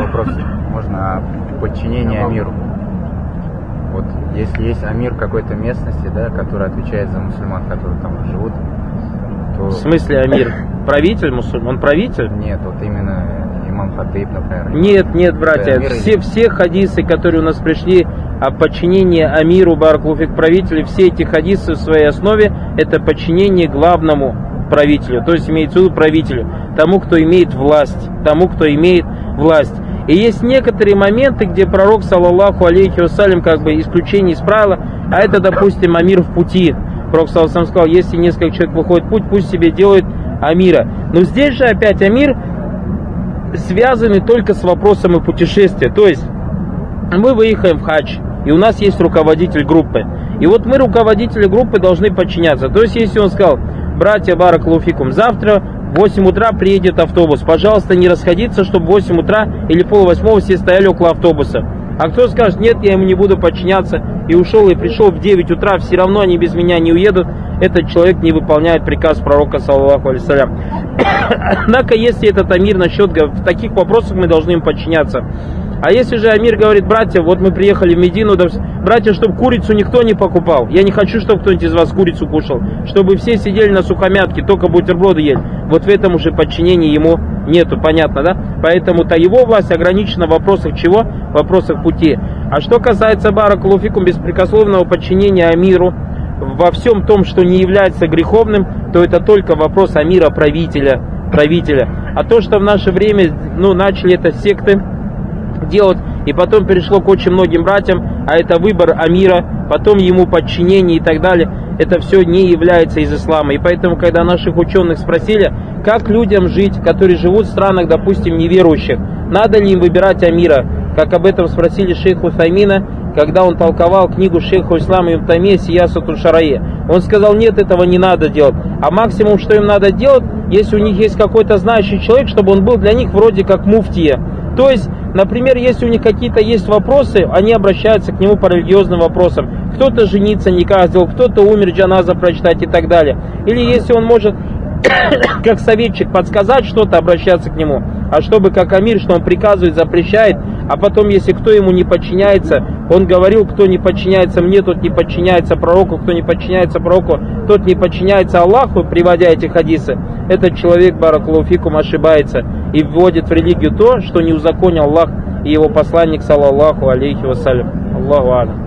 вопрос можно о подчинении Амиру. Вот если есть Амир какой-то местности, да, который отвечает за мусульман, которые там живут, то... В смысле Амир? Правитель мусульман? Он правитель? Нет, вот именно имам Хатыб, например. Нет, нет, братья, Амир все, все хадисы, которые у нас пришли о подчинении Амиру Баракулуфик правителю, все эти хадисы в своей основе это подчинение главному правителю, то есть имеется в виду правителю, тому, кто имеет власть, тому, кто имеет власть. И есть некоторые моменты, где пророк, саллаллаху алейхи вассалям, как бы исключение из правила, а это, допустим, Амир в пути. Пророк, саллаллаху сказал, если несколько человек выходит в путь, пусть себе делают Амира. Но здесь же опять Амир связаны только с вопросом путешествия. То есть мы выехаем в хадж, и у нас есть руководитель группы. И вот мы, руководители группы, должны подчиняться. То есть, если он сказал, братья Барак Луфикум, завтра в 8 утра приедет автобус. Пожалуйста, не расходиться, чтобы в 8 утра или пол восьмого все стояли около автобуса. А кто скажет, нет, я ему не буду подчиняться, и ушел, и пришел в 9 утра, все равно они без меня не уедут, этот человек не выполняет приказ пророка, саллаху алейсалям. Однако, если этот амир насчет, в таких вопросах мы должны им подчиняться. А если же Амир говорит, братья, вот мы приехали в Медину, братья, чтобы курицу никто не покупал. Я не хочу, чтобы кто-нибудь из вас курицу кушал. Чтобы все сидели на сухомятке, только бутерброды ели. Вот в этом уже подчинении ему нету, понятно, да? Поэтому-то его власть ограничена в вопросах чего? В вопросах пути. А что касается Баракулуфикум беспрекословного подчинения Амиру, во всем том, что не является греховным, то это только вопрос Амира правителя, правителя. А то, что в наше время ну, начали это секты, делать, и потом перешло к очень многим братьям, а это выбор Амира, потом ему подчинение и так далее, это все не является из ислама. И поэтому, когда наших ученых спросили, как людям жить, которые живут в странах, допустим, неверующих, надо ли им выбирать Амира, как об этом спросили шейху Файмина, когда он толковал книгу шейха Ислама Имтаме Сиясату Шарае. Он сказал, нет, этого не надо делать. А максимум, что им надо делать, если у них есть какой-то знающий человек, чтобы он был для них вроде как муфтия. То есть Например, если у них какие-то есть вопросы, они обращаются к нему по религиозным вопросам. Кто-то жениться никак сделал, кто-то умер, джаназа прочитать и так далее. Или если он может как советчик подсказать что-то, обращаться к нему. А чтобы как Амир, что он приказывает, запрещает, а потом, если кто ему не подчиняется, он говорил, кто не подчиняется мне, тот не подчиняется пророку, кто не подчиняется пророку, тот не подчиняется Аллаху, приводя эти хадисы, этот человек, баракулуфикум, ошибается и вводит в религию то, что не узаконил Аллах и его посланник, саллаллаху алейхи вассалям. Аллаху алям.